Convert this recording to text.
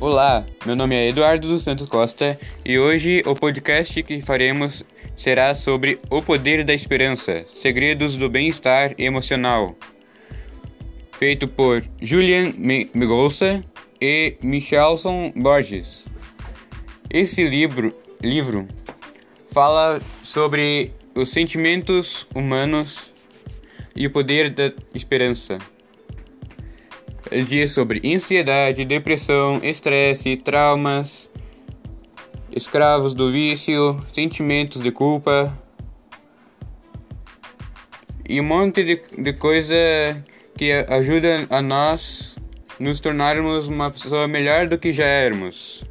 Olá, meu nome é Eduardo dos Santos Costa e hoje o podcast que faremos será sobre o poder da esperança, segredos do bem-estar emocional, feito por Julian Migolsa e Michelson Borges. Esse livro, livro fala sobre os sentimentos humanos e o poder da esperança. Diz sobre ansiedade, depressão, estresse, traumas, escravos do vício, sentimentos de culpa e um monte de, de coisa que ajuda a nós nos tornarmos uma pessoa melhor do que já éramos.